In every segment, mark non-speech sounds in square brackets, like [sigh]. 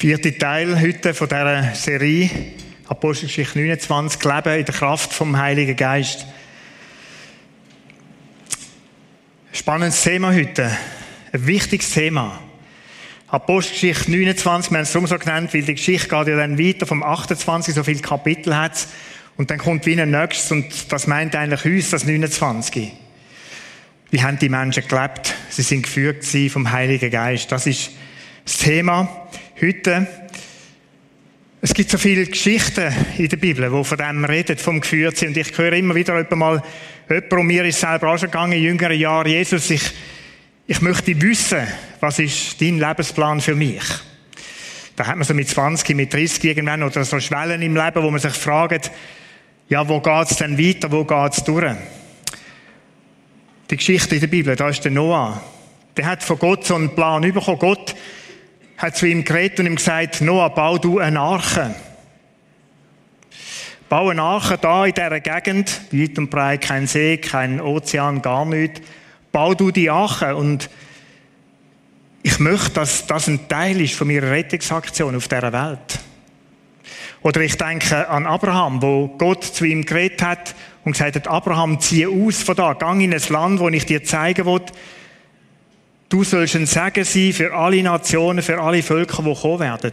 Vierte Teil heute von dieser Serie Apostelgeschichte 29 Leben in der Kraft vom Heiligen Geist. Spannendes Thema heute. Ein wichtiges Thema. Apostelgeschichte 29, wir haben es darum so genannt, weil die Geschichte geht ja dann weiter vom 28, so viele Kapitel hat. Und dann kommt wie ein nächstes und das meint eigentlich uns, das 29. Wie haben die Menschen gelebt? Sie sind geführt vom Heiligen Geist. Das ist das Thema heute. Es gibt so viele Geschichten in der Bibel, die von dem reden, vom Geführtsein. Und ich höre immer wieder jemand mal, jemand, und mir ist selber auch schon gegangen, in jüngeren Jahren, Jesus, ich, ich möchte wissen, was ist dein Lebensplan für mich? Da hat man so mit 20, mit 30 irgendwann oder so Schwellen im Leben, wo man sich fragt, ja, wo geht's denn weiter, wo geht's durch? Die Geschichte in der Bibel, da ist der Noah. Der hat von Gott so einen Plan bekommen. Gott hat zu ihm geredet und ihm gesagt, Noah, bau du eine Arche. Bau eine Arche da in dieser Gegend, weit und breit, kein See, kein Ozean, gar nichts. Bau du die Arche und ich möchte, dass das ein Teil ist von meiner Rettungsaktion auf dieser Welt. Oder ich denke an Abraham, wo Gott zu ihm geredet hat und gesagt hat, Abraham, zieh aus von da, gang in ein Land, wo ich dir zeigen will, Du sollst ein Segen sein für alle Nationen, für alle Völker, die kommen werden.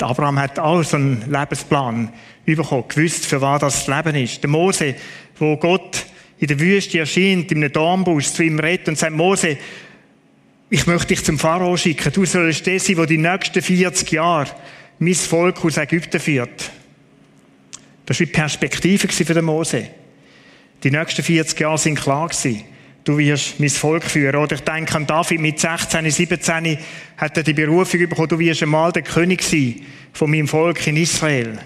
Abraham hat auch so einen Lebensplan bekommen, gewusst, für was das Leben ist. Der Mose, wo Gott in der Wüste erscheint, in einem Dornbusch zu ihm redet und sagt, Mose, ich möchte dich zum Pharao schicken. Du sollst der sein, der die nächsten 40 Jahre mein Volk aus Ägypten führt. Das war die Perspektive für den Mose. Die nächsten 40 Jahre sind klar gewesen du wirst mein Volk führen. Oder ich denke an David mit 16, 17 hat er die Berufung bekommen, du wirst einmal der König sein von meinem Volk in Israel.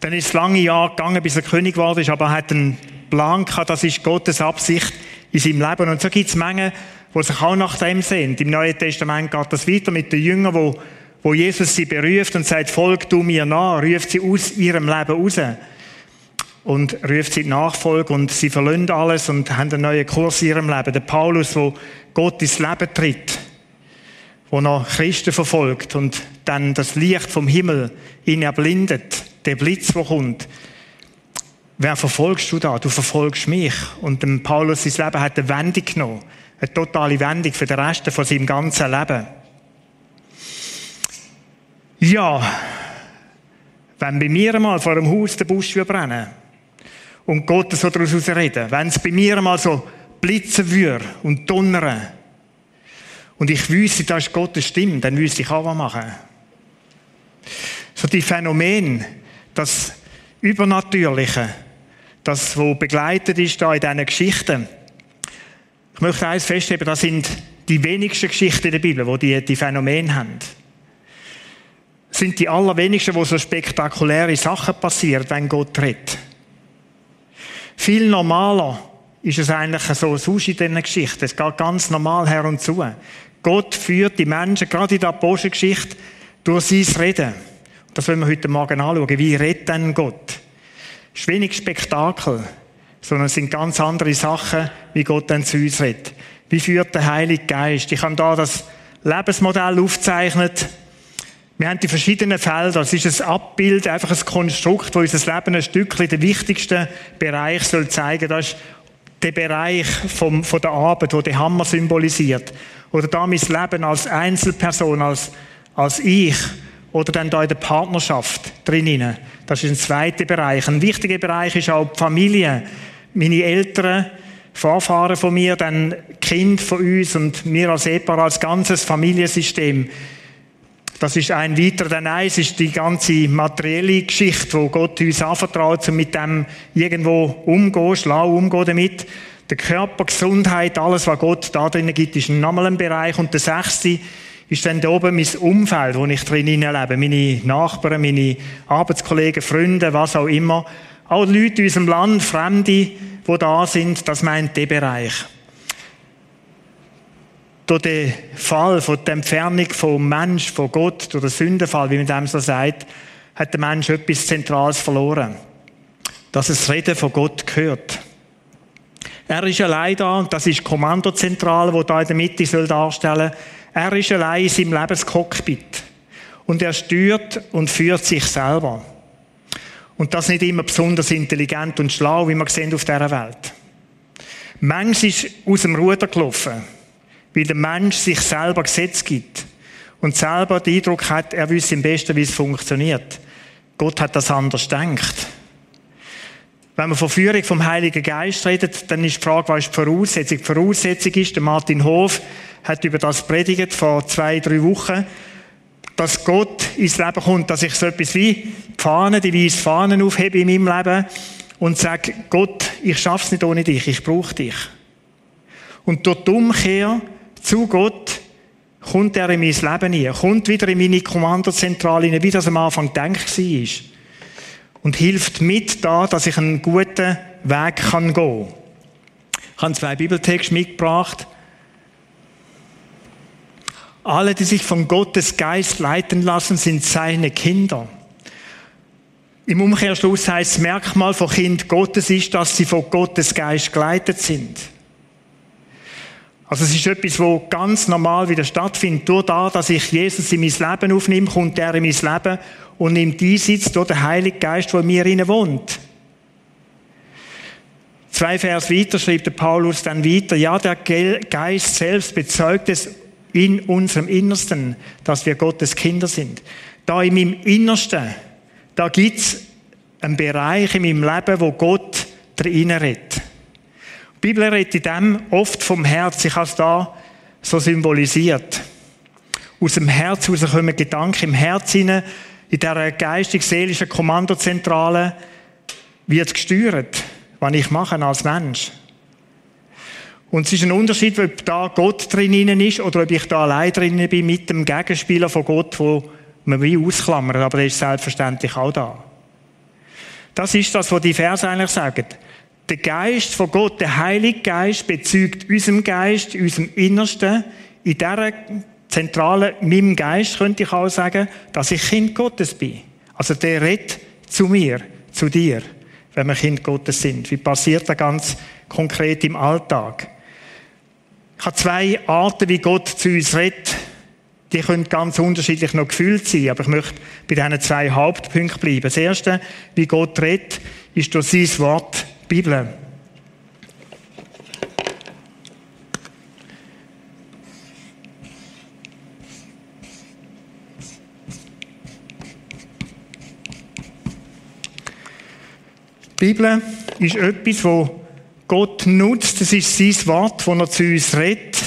Dann ist es lange Jahre gegangen, bis er König geworden ist, aber er hat einen Plan gehabt, das ist Gottes Absicht in seinem Leben. Und so gibt es Mengen, die sich auch nach dem sehen. Im Neuen Testament geht das weiter mit den Jüngern, wo, wo Jesus sie beruft und sagt, folg du mir nach, ruft sie aus ihrem Leben raus und ruft sie Nachfolge und sie verlöhnt alles und haben einen neuen Kurs in ihrem Leben. Der Paulus, wo Gott ins Leben tritt, wo noch Christen verfolgt und dann das Licht vom Himmel ihn erblindet, der Blitz, der kommt. Wer verfolgst du da? Du verfolgst mich. Und dem Paulus sein Leben hat eine Wendung genommen. Eine totale Wendung für den Rest von seinem ganzen Leben. Ja, wenn bei mir einmal vor dem Haus der Busch brennen und Gott so daraus reden. Wenn es bei mir einmal so blitzen würde und donnern und ich wüsste, das ist Gottes Stimme, dann wüsste ich auch was machen. So die Phänomene, das Übernatürliche, das, was begleitet ist da in diesen Geschichten. Ich möchte eines feststellen, das sind die wenigsten Geschichten in der Bibel, wo die, die Phänomene haben. Das sind die allerwenigsten, wo so spektakuläre Sachen passieren, wenn Gott redet. Viel normaler ist es eigentlich so sonst in diesen Geschichten. Es geht ganz normal her und zu. Gott führt die Menschen, gerade in der Apostelgeschichte, durch sein Reden. Das wollen wir heute Morgen anschauen. Wie redet denn Gott? Es ist wenig Spektakel, sondern es sind ganz andere Sachen, wie Gott dann zu uns redet. Wie führt der Heilige Geist? Ich habe da das Lebensmodell aufgezeichnet wir haben die verschiedenen Felder. Es ist ein Abbild, einfach ein Konstrukt, das unser Leben ein Stückchen den wichtigsten Bereich soll zeigen. Das ist der Bereich vom, von der Arbeit, wo der Hammer symbolisiert. Oder da mein Leben als Einzelperson, als, als ich. Oder dann da in der Partnerschaft drinnen. Das ist ein zweiter Bereich. Ein wichtiger Bereich ist auch die Familie. Meine Eltern, Vorfahren von mir, dann Kind von uns und mir als Ehepaar als ganzes Familiensystem. Das ist ein weiterer. Dann eins ist die ganze materielle Geschichte, wo Gott uns anvertraut, um mit dem irgendwo umgehen, schlau umgehen damit. Der Körper, Gesundheit, alles, was Gott da drin gibt, ist nochmal ein Bereich. Und der sechste ist dann da oben mein Umfeld, wo ich drin lebe. Meine Nachbarn, meine Arbeitskollegen, Freunde, was auch immer. Auch Leute in unserem Land, Fremde, die da sind, das meint der Bereich durch den Fall, von der Entfernung vom Mensch, von Gott, durch den Sündenfall, wie man dem so sagt, hat der Mensch etwas Zentrales verloren. Dass es Reden von Gott gehört. Er ist allein da, und das ist die Kommandozentrale, die da in der Mitte soll darstellen Er ist allein in seinem Lebenscockpit. Und er steuert und führt sich selber. Und das nicht immer besonders intelligent und schlau, wie wir sehen auf dieser Welt. Mensch ist aus dem Ruder gelaufen, weil der Mensch sich selber Gesetz gibt und selber den Eindruck hat, er wüsste am besten, wie es funktioniert. Gott hat das anders gedacht. Wenn man von Führung vom Heiligen Geist redet, dann ist die Frage, was ist die Voraussetzung? Die Voraussetzung ist, der Martin Hof hat über das predigt vor zwei, drei Wochen, dass Gott ins Leben kommt, dass ich so etwas wie die Fahne, die weiße Fahnen aufhebe in meinem Leben und sage, Gott, ich schaff's nicht ohne dich, ich brauche dich. Und durch die Umkehr zu Gott kommt er in mein Leben hinein, kommt wieder in meine Kommandozentrale hinein, wie das am Anfang gedacht war. Und hilft mit da, dass ich einen guten Weg kann gehen kann. Ich habe zwei Bibeltexte mitgebracht. Alle, die sich von Gottes Geist leiten lassen, sind seine Kinder. Im Umkehrschluss heißt das Merkmal von Kind Gottes ist, dass sie von Gottes Geist geleitet sind. Also es ist etwas, wo ganz normal wieder stattfindet. Durch da, dass ich Jesus in mein Leben aufnehme, kommt er in mein Leben und nimmt Einsitz durch den Heiligen Geist, der in mir inne wohnt. Zwei Vers weiter schreibt der Paulus dann weiter, ja, der Geist selbst bezeugt es in unserem Innersten, dass wir Gottes Kinder sind. Da in meinem Innersten, da gibt's einen Bereich in meinem Leben, wo Gott drin redet. Die Bibel redet in dem oft vom Herz. Ich habe es da so symbolisiert. Aus dem Herz heraus kommen Gedanken im Herz hinein, in dieser geistig-seelischen Kommandozentrale wird gesteuert, was ich mache als Mensch. Und es ist ein Unterschied, ob da Gott drin ist oder ob ich da allein drin bin mit dem Gegenspieler von Gott, wo man wie ausklammert, aber der ist selbstverständlich auch da. Das ist das, was die Verse eigentlich sagen. Der Geist von Gott, der Heilige Geist, bezeugt unserem Geist, unserem Innersten, in dieser zentralen, meinem Geist könnte ich auch sagen, dass ich Kind Gottes bin. Also der redet zu mir, zu dir, wenn wir Kind Gottes sind. Wie passiert das ganz konkret im Alltag? Ich habe zwei Arten, wie Gott zu uns redet. Die können ganz unterschiedlich noch gefühlt sein, aber ich möchte bei diesen zwei Hauptpunkten bleiben. Das erste, wie Gott redet, ist durch sein Wort, Bibel. Die Bibel ist etwas, wo Gott nutzt. Das ist sein Wort, wo er zu uns redet.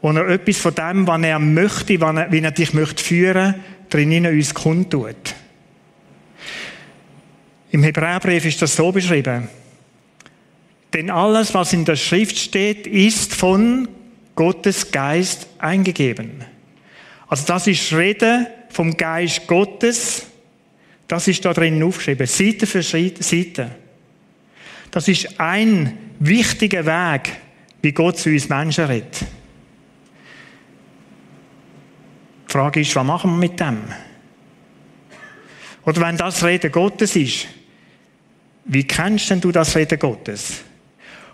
Wo er etwas von dem, was er möchte, wie er dich möchte führen, drinnen uns kundtut. Im Hebräerbrief ist das so beschrieben. Denn alles, was in der Schrift steht, ist von Gottes Geist eingegeben. Also das ist Rede vom Geist Gottes. Das ist da drin aufgeschrieben. Seite für Seite. Das ist ein wichtiger Weg, wie Gott zu uns Menschen redet. Die Frage ist, was machen wir mit dem? Oder wenn das Reden Gottes ist, wie kennst denn du das Reden Gottes?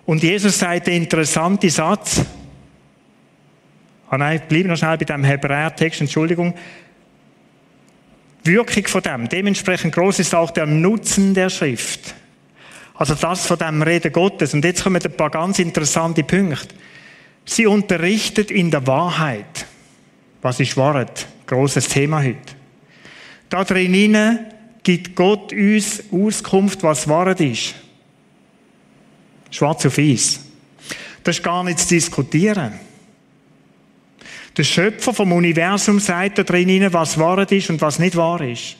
Und Jesus sagt den interessanten Satz, ah nein, bleib noch schnell bei dem Hebräer-Text, Entschuldigung. Wirkung von dem, dementsprechend groß ist auch der Nutzen der Schrift. Also das von dem Reden Gottes. Und jetzt kommen ein paar ganz interessante Punkte. Sie unterrichtet in der Wahrheit. Was ist Wahrheit? Großes Thema heute. Da drinnen gibt Gott uns Auskunft, was Wahrheit ist. Schwarz auf weiß. Das ist gar nicht zu diskutieren. Der Schöpfer vom Universum sagt da drinnen, was Wahrheit ist und was nicht wahr ist.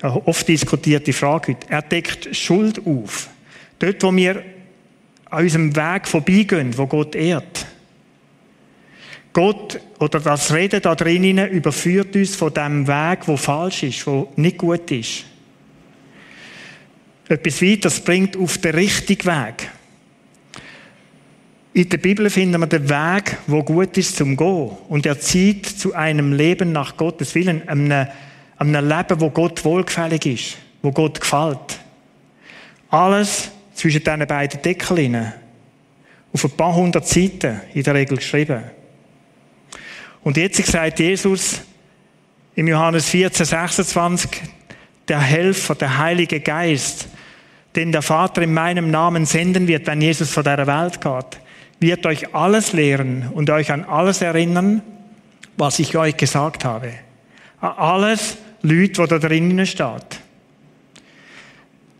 Eine oft diskutierte Frage heute. Er deckt Schuld auf. Dort, wo wir an unserem Weg vorbeigehen, wo Gott ehrt. Gott oder das Reden da drinnen überführt uns von dem Weg, wo falsch ist, wo nicht gut ist. Etwas weiteres bringt auf den richtigen Weg. In der Bibel finden wir den Weg, wo gut ist zum Gehen. Und er zieht zu einem Leben nach Gottes Willen, einem, einem Leben, wo Gott wohlgefällig ist, wo Gott gefällt. Alles zwischen diesen beiden Deckeln. Auf ein paar hundert Seiten in der Regel geschrieben. Und jetzt sagt Jesus im Johannes 14, 26, der Helfer, der Heilige Geist, den der Vater in meinem Namen senden wird, wenn Jesus vor der Welt geht, wird euch alles lehren und euch an alles erinnern, was ich euch gesagt habe. An alles Leute, wo da drinnen steht.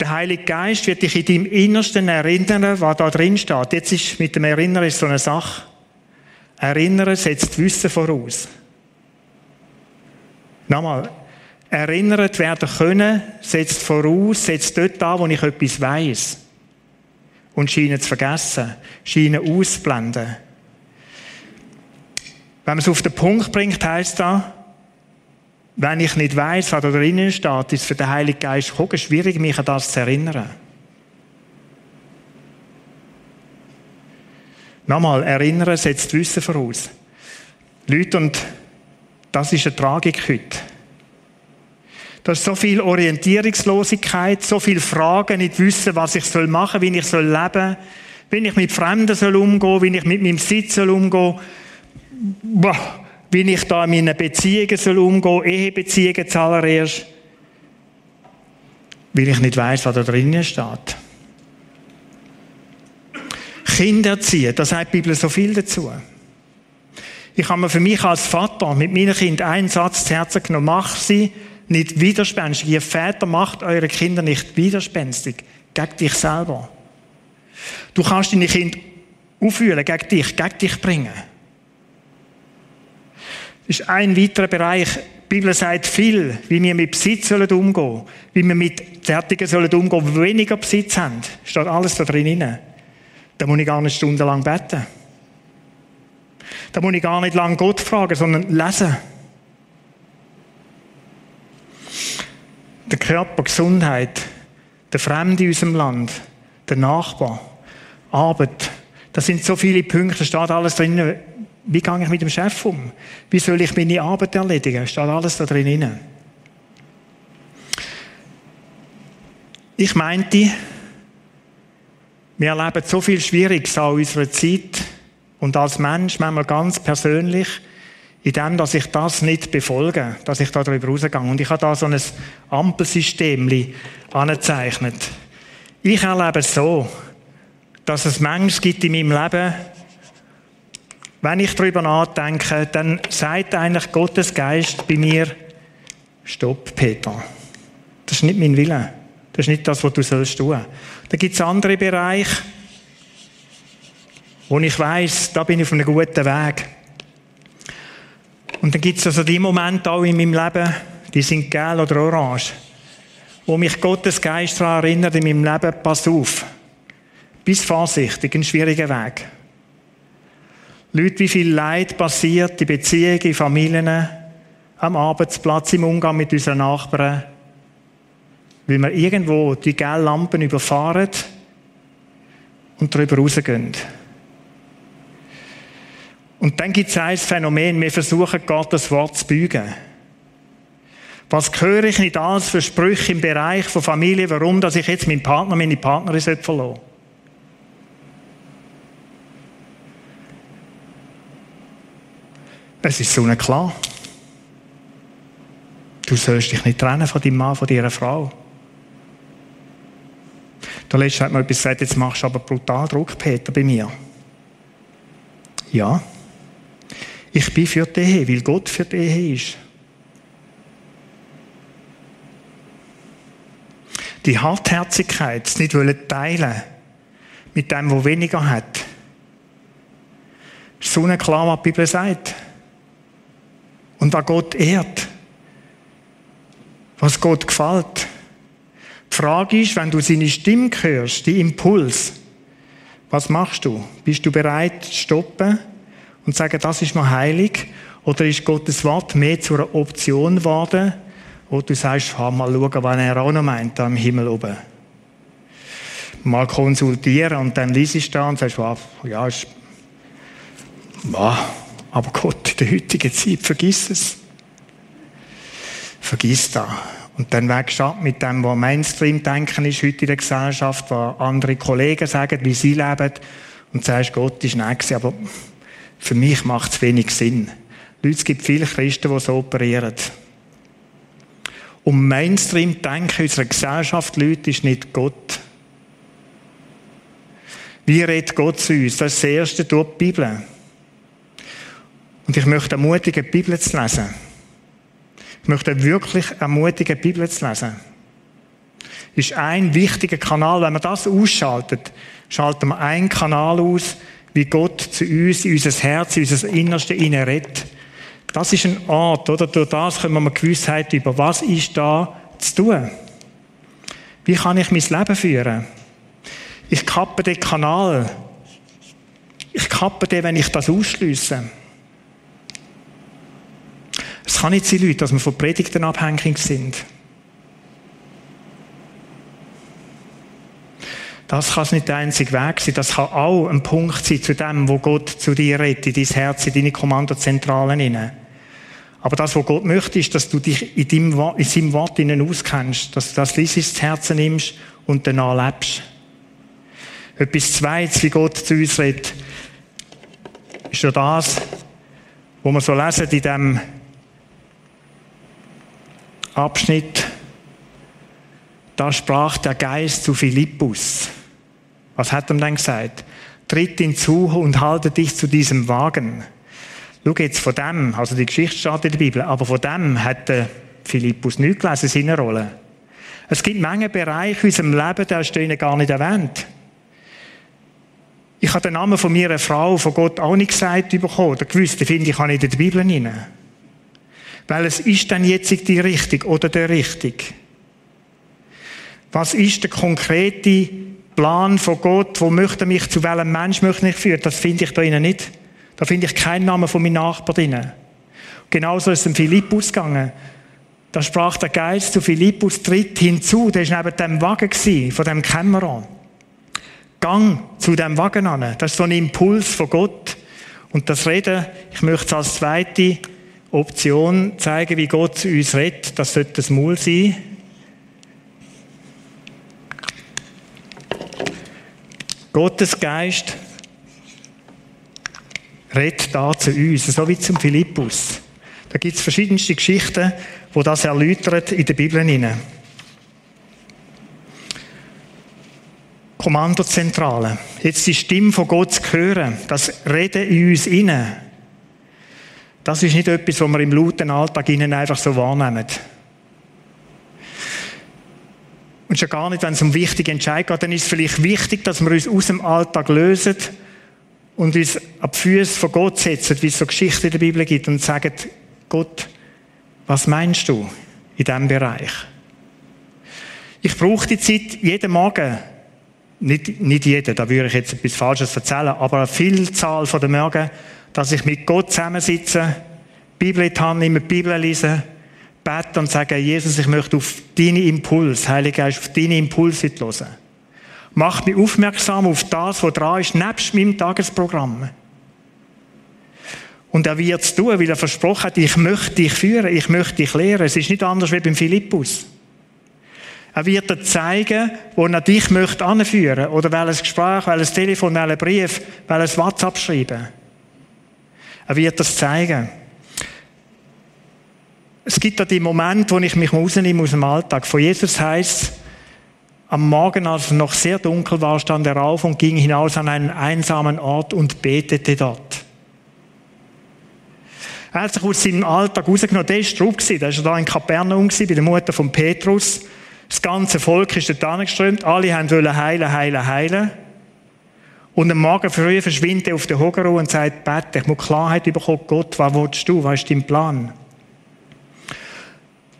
Der Heilige Geist wird dich in deinem Innersten erinnern, was da drin steht. Jetzt ist mit dem Erinnern so eine Sache. Erinnern setzt Wissen voraus. Nochmal. Erinnert werden können, setzt voraus, setzt dort an, wo ich etwas weiß. Und scheinen zu vergessen, scheinen auszublenden. Wenn man es auf den Punkt bringt, heisst das, wenn ich nicht weiß, was da drinnen steht, ist es für den Heiligen Geist schwierig, mich an das zu erinnern. Nochmal, erinnern setzt Wissen voraus. Leute, und das ist eine Tragik heute. Da ist so viel Orientierungslosigkeit, so viele Fragen, nicht wissen, was ich soll machen, wie ich soll leben, wie ich mit Fremden soll umgehen, wie ich mit meinem Sitz soll umgehen, boah, wie ich da in meinen Beziehungen soll umgehen, Ehebeziehungen zuallererst, weil ich nicht weiß, was da drinnen steht. Kinder erziehen, da sagt die Bibel so viel dazu. Ich habe mir für mich als Vater mit meinen Kindern einen Satz zu Herzen genommen. Mach sie nicht widerspenstig. Ihr Väter macht eure Kinder nicht widerspenstig. Gegen dich selber. Du kannst deine Kinder auffühlen gegen dich, gegen dich bringen. Das ist ein weiterer Bereich. Die Bibel sagt viel, wie wir mit Besitz sollen umgehen wie wir mit Zärtigen sollen umgehen, die weniger Besitz haben. Steht alles da drin. Da muss ich gar nicht stundenlang beten. Da muss ich gar nicht lang Gott fragen, sondern lesen. Der Körper, Gesundheit, der Fremde in unserem Land, der Nachbar, Arbeit. Das sind so viele Punkte, da steht alles drin. Wie gehe ich mit dem Chef um? Wie soll ich meine Arbeit erledigen? Steht alles da drin. Ich meinte, wir erleben so viel Schwieriges an unserer Zeit und als Mensch manchmal ganz persönlich, in dem, dass ich das nicht befolge, dass ich da darüber rausgehe. Und ich habe da so ein Ampelsystem angezeichnet. Ich erlebe es so, dass es Menschen gibt in meinem Leben, wenn ich darüber nachdenke, dann sagt eigentlich Gottes Geist bei mir, stopp, Peter. Das ist nicht mein Wille. Das ist nicht das, was du sollst tun. Da gibt es andere Bereiche, wo ich weiß, da bin ich auf einem guten Weg. Und dann gibt es also die Momente auch in meinem Leben, die sind gelb oder orange, wo mich Gottes Geist daran erinnert in meinem Leben, pass auf, bis vorsichtig, ein schwieriger Weg. Leute, wie viel Leid passiert in Beziehungen, in Familien, am Arbeitsplatz, im Umgang mit unseren Nachbarn, weil wir irgendwo die gelben Lampen überfahren und darüber rausgehen. Und dann gibt es ein Phänomen, wir versuchen Gottes Wort zu bügen. Was höre ich nicht alles für Sprüche im Bereich von Familie, warum dass ich jetzt meinen Partner, meine Partnerin verlassen sollte? Es ist so klar. Du sollst dich nicht trennen von deinem Mann, von deiner Frau. Der Letzte hat mir etwas gesagt, jetzt machst du aber brutal Druck, Peter, bei mir. Ja. Ich bin für die Ehe, weil Gott für die Ehe ist. Die Hartherzigkeit, das nicht teilen mit dem, der weniger hat. ist so klar, was die Bibel sagt und was Gott ehrt. Was Gott gefällt. Die Frage ist, wenn du seine Stimme hörst, die Impuls, was machst du? Bist du bereit zu stoppen und zu sagen, das ist mir heilig? Oder ist Gottes Wort mehr zu einer Option geworden, wo du sagst, ha, mal schauen, was er auch noch meint, da im Himmel oben. Mal konsultieren und dann liest du da und sagst, ja, ist, ja, aber Gott, in der heutigen Zeit, vergiss es. Vergiss das. Und dann wächst ab mit dem, was Mainstream-Denken ist heute in der Gesellschaft, was andere Kollegen sagen, wie sie leben. Und sagst, Gott ist nicht aber für mich macht es wenig Sinn. Leute, es gibt viele Christen, die so operieren. Und Mainstream-Denken unserer Gesellschaft, Leute, ist nicht Gott. Wie redet Gott zu uns? Das ist das Erste durch die Bibel. Und ich möchte ermutigen, die Bibel zu lesen. Ich möchte wirklich ermutigen, die Bibel zu lesen. Ist ein wichtiger Kanal. Wenn man das ausschaltet, schalten wir einen Kanal aus, wie Gott zu uns, in unser Herz, in unser Innerste redet. Das ist ein Ort, oder? Durch das können wir eine Gewissheit über, was ist da zu tun? Wie kann ich mein Leben führen? Ich kappe den Kanal. Ich kappe den, wenn ich das ausschließe. Kann nicht sein, Leute, dass wir von Predigten abhängig sind. Das kann nicht der einzige Weg sein. Das kann auch ein Punkt sein zu dem, wo Gott zu dir redet, in dein Herz, in deine Kommandozentralen hinein. Aber das, was Gott möchte, ist, dass du dich in, deinem, in seinem Wort innen auskennst, dass du das Lies ins Herz nimmst und danach lebst. Etwas Zweites, wie Gott zu uns redet, ist ja das, wo wir so lesen in dem Abschnitt, da sprach der Geist zu Philippus. Was hat er denn gesagt? Tritt hinzu und halte dich zu diesem Wagen. Schau jetzt von dem, also die Geschichte steht in der Bibel, aber von dem hat Philippus nichts gelesen, seine Rolle. Es gibt Menge Bereiche in unserem Leben, der ist ihnen gar nicht erwähnt. Ich habe den Namen von meiner Frau, von Gott auch nicht gesagt bekommen, oder gewusst, den finde ich auch nicht in der Bibel hinein. Weil es ist dann jetzt die Richtung oder der Richtig. Was ist der konkrete Plan von Gott? Wo möchte mich, zu welchem Mensch möchte ich führen? Das finde ich da innen nicht. Da finde ich keinen Namen von meinem Nachbarn drin. Genauso ist es dem Philippus gegangen. Da sprach der Geist zu Philippus, tritt hinzu. Der war neben dem Wagen gewesen, von dem Kämmerer. Gang zu dem Wagen an. Das ist so ein Impuls von Gott. Und das Reden, ich möchte es als zweite Option zeigen, wie Gott zu uns redet. Das sollte das Maul sein. Gottes Geist redet da zu uns, so wie zum Philippus. Da gibt es verschiedenste Geschichten, wo das erläutert in der Bibel hinein. Kommandozentrale. Jetzt die Stimme von Gott zu hören, das Reden in uns inne. Das ist nicht etwas, was wir im lauten Alltag innen einfach so wahrnehmen. Und schon gar nicht, wenn es um wichtige Entscheidungen geht, dann ist es vielleicht wichtig, dass wir uns aus dem Alltag lösen und uns an die Füße von Gott setzen, wie es so Geschichten in der Bibel gibt und sagen, Gott, was meinst du in diesem Bereich? Ich brauche die Zeit jeden Morgen. Nicht, nicht jeden, da würde ich jetzt etwas Falsches erzählen, aber eine Vielzahl von den Morgen, dass ich mit Gott zusammensitze, Bibel in die Hand nehme, Bibel lese, bete und sage, Jesus, ich möchte auf deine Impuls, Heiliger Geist, auf deine Impulse hören. Mach mich aufmerksam auf das, was dran ist, nebst meinem Tagesprogramm. Und er wird es tun, weil er versprochen hat, ich möchte dich führen, ich möchte dich lehren. Es ist nicht anders wie beim Philippus. Er wird dir zeigen, wo er dich möchte anführen oder welches Gespräch, welches Telefon, welchen Brief, welches WhatsApp schreiben. Er wird das zeigen. Es gibt da die Momente, wo ich mich rausnehme aus dem Alltag. Von Jesus heißt am Morgen, als es noch sehr dunkel war, stand er auf und ging hinaus an einen einsamen Ort und betete dort. Er hat sich aus seinem Alltag rausgenommen. Der war drauf. Der war da in Kapernaum, bei der Mutter von Petrus. Das ganze Volk ist dort angeströmt. Alle wollten heilen, heilen, heilen. Und am Morgen früh verschwindet er auf der Hogeruhe und sagt, bete, ich muss Klarheit bekommen, Gott, was willst du, was ist dein Plan?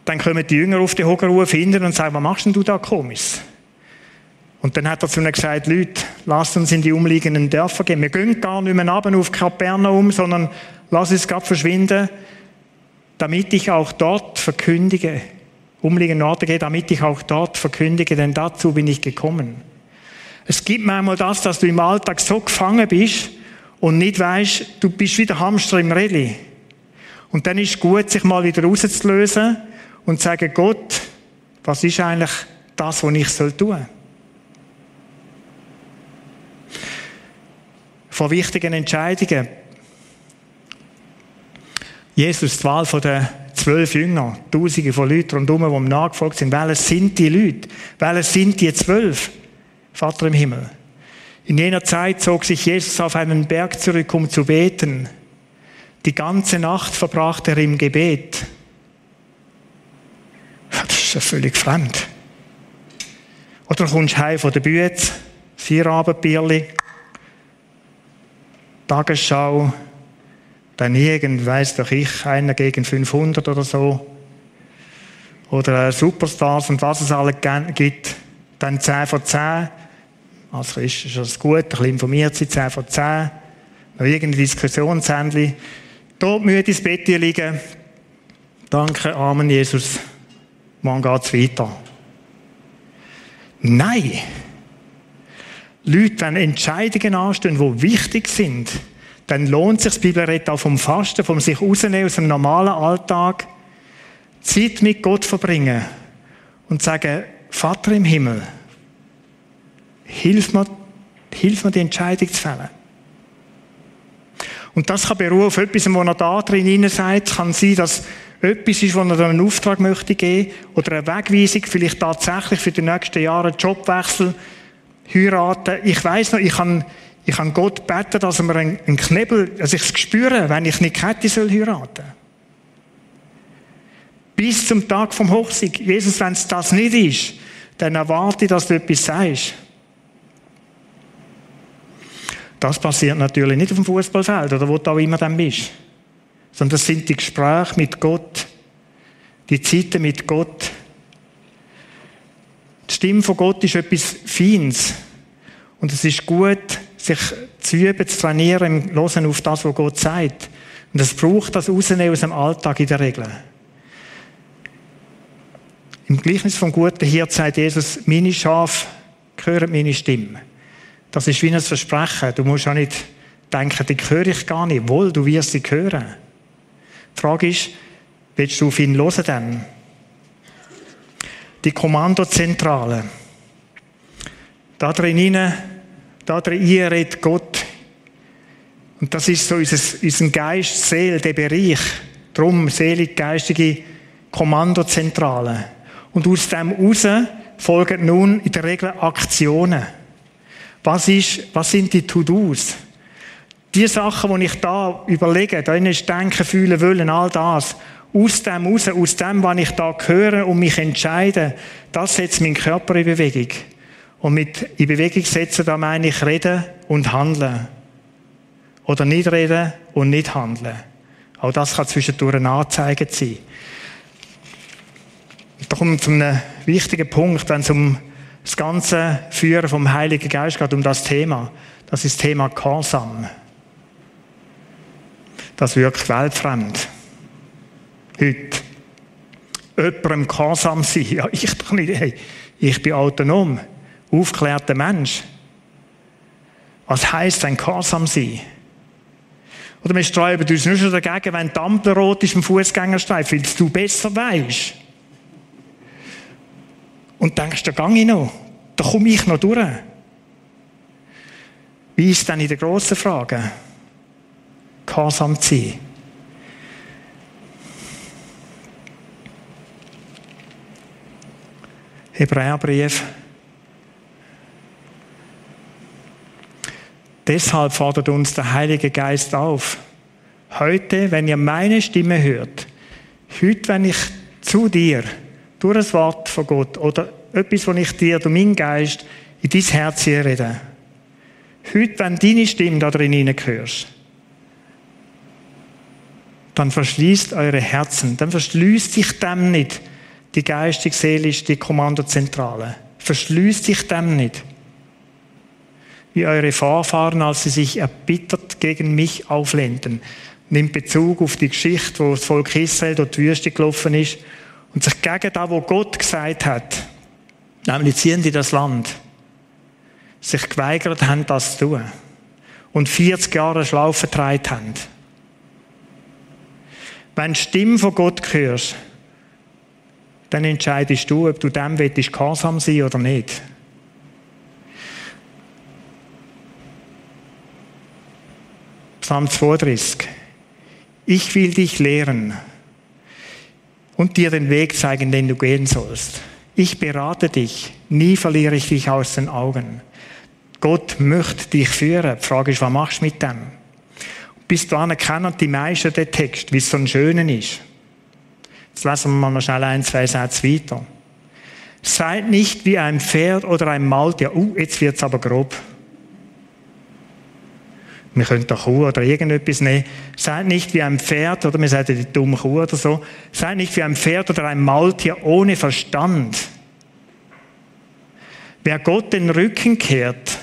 Dann kommen die Jünger auf die Hogeruhe, finden und sagen, was machst denn du da komisch? Und dann hat er zu ihnen gesagt, Leute, lasst uns in die umliegenden Dörfer gehen. Wir gehen gar nicht mehr runter auf Kapernaum, sondern lass es gerade verschwinden, damit ich auch dort verkündige. Umliegende Orte gehe, damit ich auch dort verkündige, denn dazu bin ich gekommen. Es gibt manchmal das, dass du im Alltag so gefangen bist und nicht weißt, du bist wieder Hamster im Rallye. Und dann ist es gut, sich mal wieder rauszulösen und zu sagen, Gott, was ist eigentlich das, was ich tun soll? von wichtigen Entscheidungen. Jesus, die Wahl der zwölf Jünger, Tausende von Leuten rundherum, die ihm nachgefolgt sind. Welche sind die Leute? Welche sind die zwölf? Vater im Himmel. In jener Zeit zog sich Jesus auf einen Berg zurück, um zu beten. Die ganze Nacht verbrachte er im Gebet. Das ist ja völlig fremd. Oder kommst heim von der Bühne, Feierabendbierli, Tagesschau, dann irgend, weiss doch ich, einer gegen 500 oder so. Oder Superstars und was es alles gibt. Dann 10 von 10. Als Christ ist das gut, ein bisschen informiert sein, 10 von 10. Noch irgendeine Diskussionshändchen. Dort müde ins Bett liegen. Danke, Amen, Jesus. Morgen geht's weiter. Nein! Leute, wenn Entscheidungen anstehen, die wichtig sind, dann lohnt sich das Bibelrett auch vom Fasten, vom sich rausnehmen aus dem normalen Alltag, Zeit mit Gott verbringen und sagen, Vater im Himmel, hilf mir, hilf mir die Entscheidung zu fällen. Und das kann beruhen auf etwas, was er da drin sagt. Kann sein, dass etwas ist, was er einen Auftrag möchte geben oder eine Wegweisung, vielleicht tatsächlich für die nächsten Jahre einen Jobwechsel, heiraten. Ich weiß noch, ich kann, ich kann Gott beten, dass er mir einen Knebel, also ich es spüre, wenn ich nicht hätte, soll heiraten. Bis zum Tag vom Hochsieg. Jesus, wenn es das nicht ist, dann erwarte ich, dass du etwas sagst. Das passiert natürlich nicht auf dem Fußballfeld oder wo du auch immer dann bist. Sondern das sind die Gespräche mit Gott, die Zeiten mit Gott. Die Stimme von Gott ist etwas Feins. Und es ist gut, sich zu üben, zu trainieren, im Hören auf das, was Gott sagt. Und es braucht das Rausnehmen aus dem Alltag in der Regel. Im Gleichnis vom guten Hirt sagt Jesus, meine Schafe hören meine Stimme. Das ist wie ein Versprechen. Du musst auch nicht denken, die höre ich gar nicht. Wohl, du wirst sie hören. Die Frage ist, willst du auf ihn hören dann? Die Kommandozentrale. Da drin, da drin redet Gott. Und das ist so unser, unser Geist, Seele, der Bereich. Drum, selig, geistige Kommandozentrale. Und aus dem raus folgen nun in der Regel Aktionen. Was, ist, was sind die To-Dos? Die Sachen, die ich da überlege, da ist denken, fühlen, wollen, all das, aus dem raus, aus dem, was ich da höre und mich entscheide, das setzt meinen Körper in Bewegung. Und mit in Bewegung setzen, da meine ich reden und handeln. Oder nicht reden und nicht handeln. Auch das kann zwischendurch ein Anzeigen sein. Da kommen wir zu einem wichtigen Punkt, wenn es um das ganze Führen vom Heiligen Geist geht, um das Thema. Das ist das Thema Gehorsam. Das wirkt weltfremd. Heute. Jemandem Gehorsam sein. [laughs] Ja, ich doch nicht. Hey, ich bin autonom. Aufklärter Mensch. Was heisst ein Gehorsam sein? Oder wir sträuben uns nur schon dagegen, wenn die Ampel rot ist im Fußgängerstreifen, weil du besser weißt. Und denkst, da gang ich noch. Da komme ich noch durch. Wie ist denn in der grossen Frage? Gehorsam zu sein. Hebräerbrief. Deshalb fordert uns der Heilige Geist auf. Heute, wenn ihr meine Stimme hört, heute, wenn ich zu dir durch das Wort von Gott oder etwas, was ich dir durch meinen Geist in dein Herz rede. Heute, wenn deine Stimme da drin hineinhörst, dann verschließt eure Herzen, dann verschließt sich dem nicht die geistig-seelisch, die Kommandozentrale. Verschließt sich dem nicht. Wie eure Vorfahren, als sie sich erbittert gegen mich auflehnten. Nimmt Bezug auf die Geschichte, wo das Volk Israel durch die Wüste gelaufen ist und sich gegen das, was Gott gesagt hat, nämlich ziehen die das Land, sich geweigert haben, das zu tun. Und 40 Jahre schlau vertreibt haben. Wenn du die Stimme von Gott hörst, dann entscheidest du, ob du dem willst, gehorsam sein oder nicht. Psalm 32. ich will dich lehren und dir den Weg zeigen, den du gehen sollst. Ich berate dich, nie verliere ich dich aus den Augen. Gott möchte dich führen. Die Frage ist, was machst du mit dem? Bis dahin kennen die meisten den Text, wie es so ein schöner ist. Jetzt lesen wir mal noch schnell ein, zwei Sätze weiter. Seid nicht wie ein Pferd oder ein Maltier. Uh, jetzt wird's aber grob. Wir können da Kuh oder irgendetwas nehmen. Seid nicht wie ein Pferd, oder wir sagen die dumme Kuh oder so. Seid nicht wie ein Pferd oder ein Maultier ohne Verstand. Wer Gott den Rücken kehrt,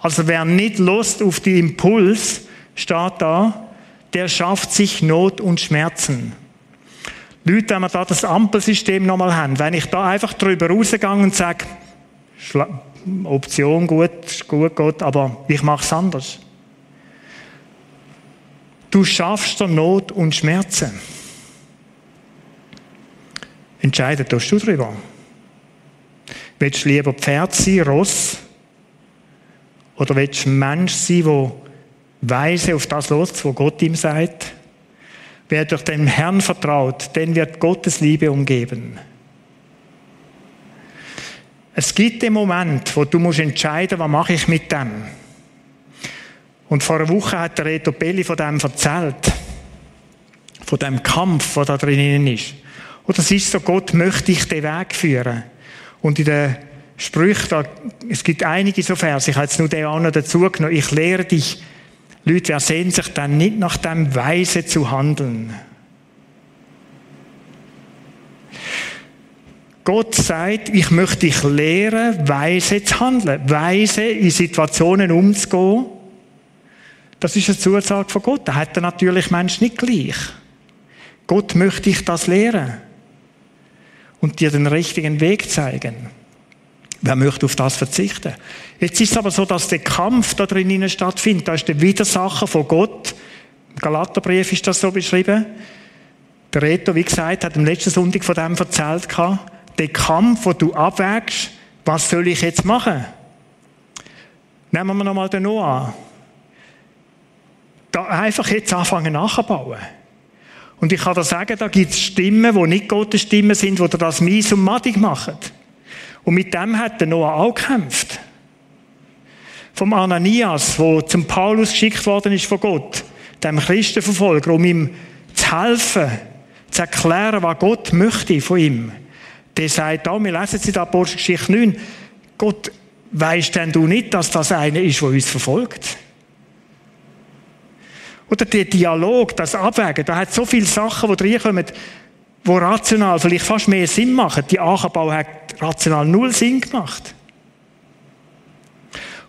also wer nicht Lust auf die Impuls, steht da, der schafft sich Not und Schmerzen. Leute, wenn wir da das Ampelsystem nochmal haben, wenn ich da einfach drüber rausgehe und sage, Option gut, gut, gut, aber ich mache es anders. Du schaffst dir Not und Schmerzen. Entscheiden tust du darüber. Willst du lieber Pferd sein, Ross? Oder willst du ein Mensch sein, der weise auf das los, was Gott ihm sagt? Wer durch den Herrn vertraut, den wird Gottes Liebe umgeben. Es gibt den Moment, wo du musst entscheiden, was mache ich mit dem. Und vor einer Woche hat der Reto Belli von dem erzählt. Von dem Kampf, der da drinnen ist. Und das ist so, Gott möchte ich den Weg führen. Und in den Sprüchen, da, es gibt einige so Verse, ich habe jetzt nur den noch dazu genommen. Ich lehre dich, Leute, wer sehen sich dann nicht nach dem Weise zu handeln? Gott sagt, ich möchte dich lehren, weise zu handeln, weise in Situationen umzugehen, das ist eine Zusage von Gott. Da hat der natürlich Mensch nicht gleich. Gott möchte dich das lehren und dir den richtigen Weg zeigen. Wer möchte auf das verzichten? Jetzt ist es aber so, dass der Kampf da drinnen stattfindet. Da ist der Widersacher von Gott. Im Galaterbrief ist das so beschrieben. Der Reto, wie gesagt, hat am letzten Sonntag von dem erzählt. Der Kampf, wo du abwägst, was soll ich jetzt machen? Nehmen wir nochmal den Noah da einfach jetzt anfangen nachzubauen. Und ich kann da sagen, da gibt es Stimmen, die nicht Gottes Stimmen sind, die das mies und madig machen. Und mit dem hat der Noah auch gekämpft. Vom Ananias, wo zum Paulus geschickt worden ist von Gott, dem Christenverfolger, um ihm zu helfen, zu erklären, was Gott möchte von ihm. Der sagt da, wir lesen es in der Apostelgeschichte 9, Gott, weisst denn du nicht, dass das einer ist, der uns verfolgt? Oder der Dialog, das Abwägen, da hat so viele Sachen, die reinkommen, die rational vielleicht fast mehr Sinn machen. Die Ackerbau hat rational null Sinn gemacht.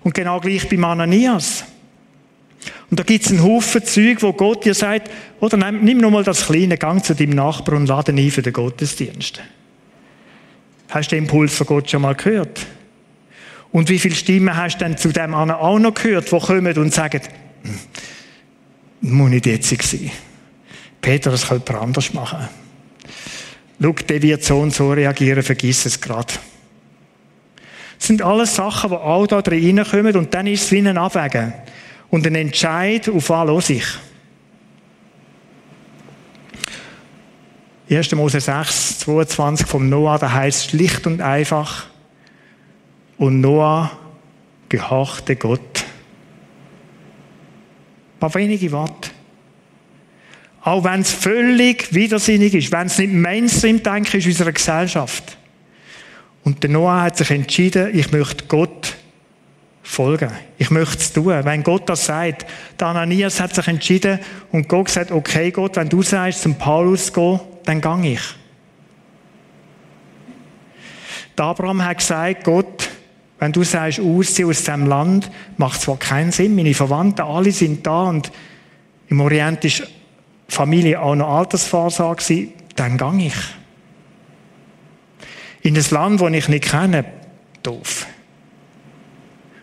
Und genau gleich bei Ananias. Und da gibt es einen Haufen Zeug, wo Gott dir sagt, oder nimm, nimm nur mal das kleine Gang zu deinem Nachbarn und lade ihn ein für den Gottesdienst. Hast du den Impuls von Gott schon mal gehört? Und wie viele Stimmen hast du denn zu dem anderen auch noch gehört, die kommen und sagen, muss nicht jetzt sein. Peter, das könnte jemand anders machen. Schau, der wird so und so reagieren, vergiss es gerade. Das sind alles Sachen, die all da drin reinkommen und dann ist es wie ein Abwägen. Und ein Entscheid, auf was los ich. 1. Mose 6, 22 vom Noah, da heißt schlicht und einfach, und Noah gehorchte Gott paar wenige Worte. Auch wenn es völlig widersinnig ist, wenn es nicht Mainstream-Denken ist in unserer Gesellschaft. Und der Noah hat sich entschieden, ich möchte Gott folgen. Ich möchte es tun. Wenn Gott das sagt, der Ananias hat sich entschieden und Gott sagt, okay Gott, wenn du sagst, zum Paulus gehen, dann gang ich. Der Abraham hat gesagt, Gott, wenn du sagst, ausziehen aus diesem Land, macht zwar keinen Sinn. Meine Verwandten, alle sind da und im Orient ist Familie auch noch Altersvorsorge dann gang ich. In ein Land, das ich nicht kenne, doof.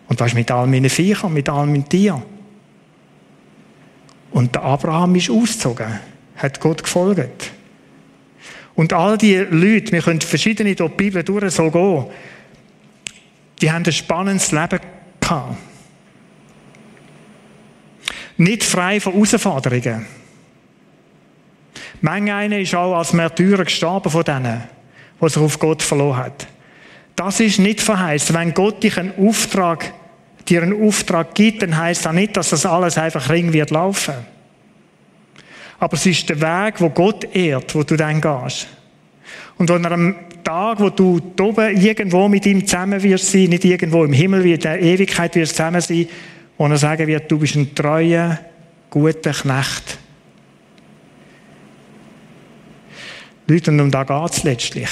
Und ist mit all meinen Viechern, mit all meinen Tieren. Und der Abraham ist ausgezogen, hat Gott gefolgt. Und all die Leute, wir können verschiedene durch die Bibel durch so gehen, die haben ein spannendes Leben gehabt. Nicht frei von Herausforderungen. Menge einer ist auch als Märtyrer gestorben von denen, die sich auf Gott verloren hat. Das ist nicht verheißen. Wenn Gott dich einen Auftrag, dir einen Auftrag gibt, dann heißt das nicht, dass das alles einfach ring wird laufen. Aber es ist der Weg, wo Gott ehrt, wo du dann gehst. Und an einem Tag, wo du oben irgendwo mit ihm zusammen wirst sein, nicht irgendwo im Himmel, wie in der Ewigkeit wirst zusammen sein, wo er sagen wird, du bist ein treuer, guter Knecht. Leute, und um da geht es letztlich.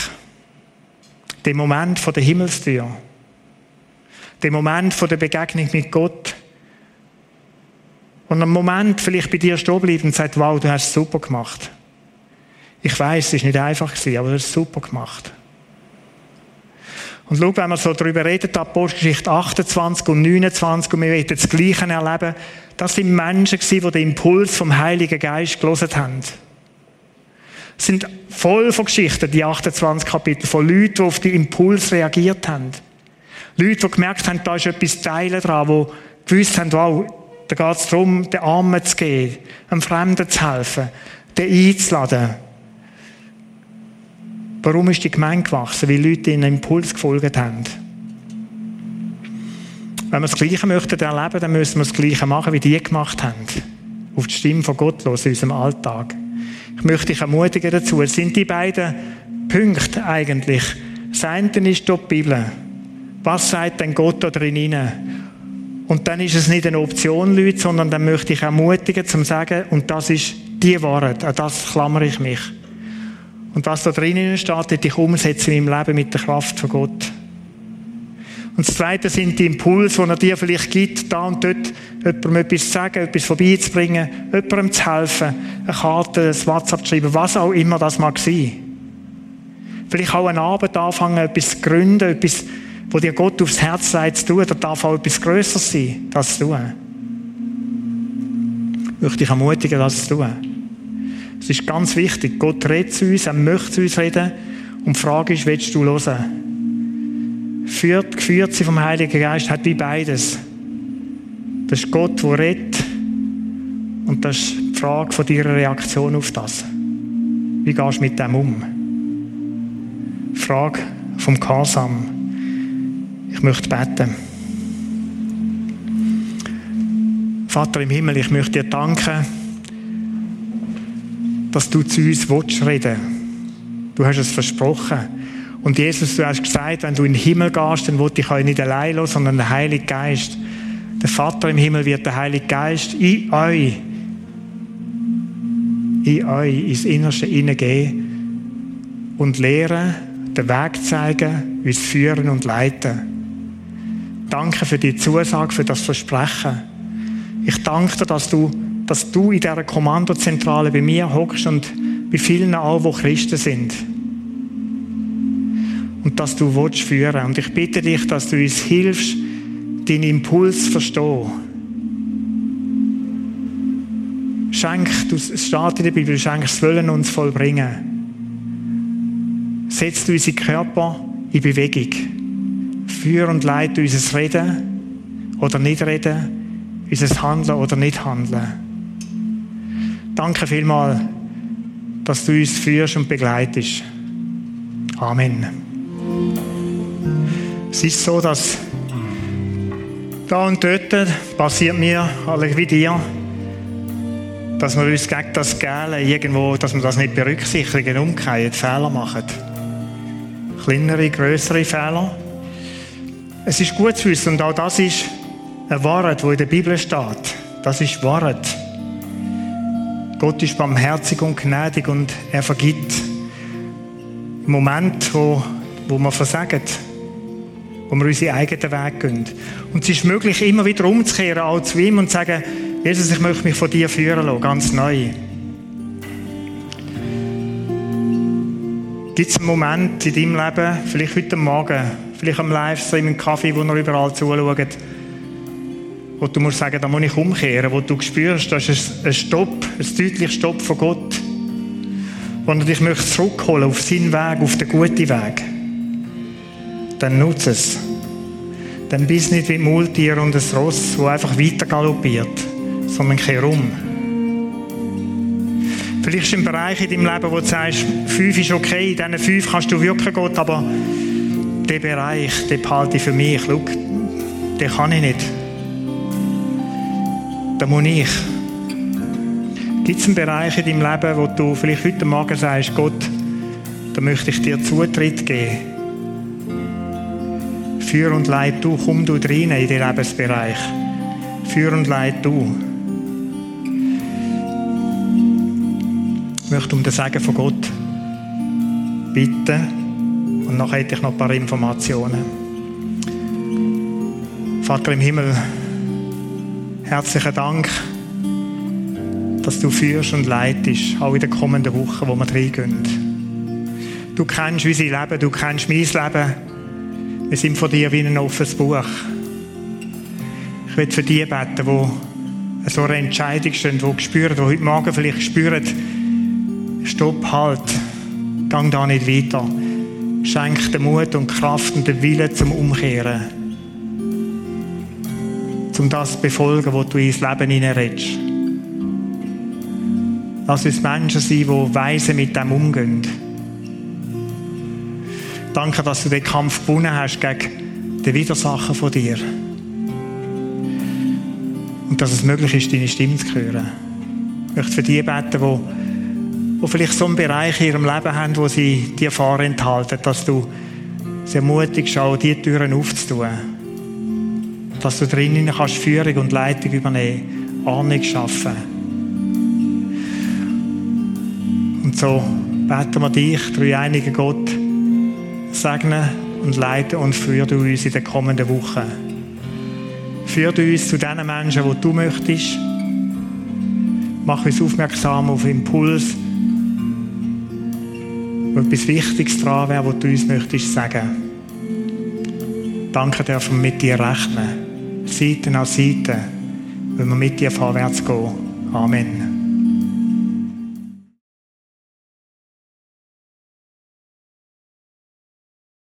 Der Moment von der Himmelstür. Der Moment von der Begegnung mit Gott. Und am Moment vielleicht bei dir stehen bleibt und sagt, wow, du hast es super gemacht. Ich weiß, es ist nicht einfach gewesen, aber es super gemacht. Und schau, wenn wir so darüber reden, Apostelgeschichte 28 und 29, und wir werden das Gleiche erleben, das sind Menschen gewesen, die den Impuls vom Heiligen Geist gelesen haben. Es sind voll von Geschichten, die 28 Kapitel, von Leuten, die auf den Impuls reagiert haben. Leute, die gemerkt haben, da ist etwas Teilen dran, die gewusst haben, wow, da geht es darum, den Armen zu geben, einem Fremden zu helfen, den einzuladen. Warum ist die Gemeinde gewachsen? Weil Leute ihnen Impuls gefolgt haben. Wenn wir das Gleiche möchten erleben, dann müssen wir das Gleiche machen, wie die gemacht haben. Auf die Stimme von Gott los in unserem Alltag. Ich möchte dich ermutigen dazu. Es sind die beiden Punkte eigentlich. Das eine ist die Bibel. Was sagt denn Gott da drin Und dann ist es nicht eine Option, Leute, sondern dann möchte ich ermutigen, zum sagen, und das ist die Wahrheit, an das klammere ich mich. Und was da drinnen steht, wird ich umsetzen in meinem Leben mit der Kraft von Gott. Und das Zweite sind die Impulse, die er dir vielleicht gibt, da und dort jemandem etwas zu sagen, etwas vorbeizubringen, jemandem zu helfen, eine Karte, ein WhatsApp zu schreiben, was auch immer das mag sein. Vielleicht auch eine Arbeit anfangen, etwas zu gründen, etwas, wo dir Gott aufs Herz sagt zu tun, da darf auch etwas Größeres sein, das zu tun. Ich möchte dich ermutigen, das zu tun. Es ist ganz wichtig. Gott redet zu uns, er möchte zu uns reden. Und die Frage ist, willst du hören? Führt, geführt sie vom Heiligen Geist hat wie beides. Das ist Gott, der redet. Und das ist die Frage von deiner Reaktion auf das. Wie gehst du mit dem um? Die Frage vom Kasam. Ich möchte beten. Vater im Himmel, ich möchte dir danken, dass du zu uns willst reden. Du hast es versprochen. Und Jesus, du hast gesagt, wenn du in den Himmel gehst, dann will ich euch nicht allein lassen, sondern der Heilige Geist. Der Vater im Himmel wird der Heilige Geist in euch, in euch, ins Innerste hineingehen und lehren, den Weg zeigen, uns führen und leiten. Danke für die Zusage, für das Versprechen. Ich danke dir, dass du dass du in dieser Kommandozentrale bei mir hockst und bei vielen auch, die Christen sind. Und dass du willst führen. Und ich bitte dich, dass du uns hilfst, deinen Impuls zu verstehen. Schenk, du, es steht in der Bibel, schenk das Wollen uns vollbringen. Setz unsere Körper in Bewegung. Führ und leite unser Reden oder nicht reden, unser Handeln oder nicht handeln. Danke vielmals, dass du uns führst und begleitest. Amen. Es ist so, dass da und dort passiert mir, alle wie dir, dass wir uns gegen das Gälen irgendwo, dass wir das nicht berücksichtigen, umkehren, Fehler machen. Kleinere, größere Fehler. Es ist gut zu wissen, und auch das ist eine Wahrheit, die in der Bibel steht. Das ist Wahrheit. Gott ist barmherzig und gnädig und er vergibt. Im Moment, wo, wo wir versagen, wo wir unsere eigenen Weg gehen. Und es ist möglich, immer wieder umzukehren, auch zu ihm und zu sagen, Jesus, ich möchte mich von dir führen lassen, ganz neu. Gibt es einen Moment in deinem Leben, vielleicht heute Morgen, vielleicht am Livestream, im Kaffee, wo ihr überall zuschaut, wo du musst sagen, da muss ich umkehren, wo du spürst, das ist ein Stopp, ein deutlicher Stopp von Gott, wo er dich möchte zurückholen auf seinen Weg, auf den guten Weg. Dann nutze es. Dann bist nicht wie ein Multier und ein Ross, das einfach weiter galoppiert, sondern kehr um. Vielleicht ist ein Bereich in deinem Leben, wo du sagst, fünf ist okay, in diesen fünf kannst du wirken, Gott, aber der Bereich, den behalte ich für mich. Schau, den kann ich nicht. Da muss ich. Gibt es einen Bereich in deinem Leben, wo du vielleicht heute Morgen sagst, Gott, da möchte ich dir Zutritt geben. Führ und leid du, komm du rein in den Lebensbereich. Führ und leid du. Ich möchte um das Sagen von Gott bitten und nachher hätte ich noch ein paar Informationen. Vater im Himmel, herzlichen Dank, dass du führst und leitest, auch in den kommenden Wochen, wo wir reingehen. Du kennst unser Leben, du kennst mein Leben. Wir sind von dir wie ein offenes Buch. Ich will für die beten, die so eine Entscheidung stehen, die spüren, die heute Morgen vielleicht spüren, stopp, halt, gang da nicht weiter. Schenk den Mut und Kraft und den Willen zum Umkehren. Um das zu befolgen, was du ins Leben hineinredest. Lass uns Menschen sein, die weise mit dem umgehen. Danke, dass du den Kampf gewonnen hast gegen die Widersacher von dir. Und dass es möglich ist, deine Stimme zu hören. Ich möchte für die beten, die, die vielleicht so einen Bereich in ihrem Leben haben, wo sie dir vorenthalten, dass du sie ermutigst, auch diese Türen aufzutun. Dass du drinnen kannst Führung und Leitung übernehmen, Ahnung schaffen. Und so beten wir dich, drei einige Gott, segne und leite und führe du uns in den kommenden Wochen. Führe du uns zu den Menschen, die du möchtest. Mach uns aufmerksam auf Impuls, wo etwas Wichtiges dran wäre, was du uns möchtest sagen. Danke dürfen mit dir rechnen. Seite an Seite, wenn wir mit dir vorwärts gehen. Amen.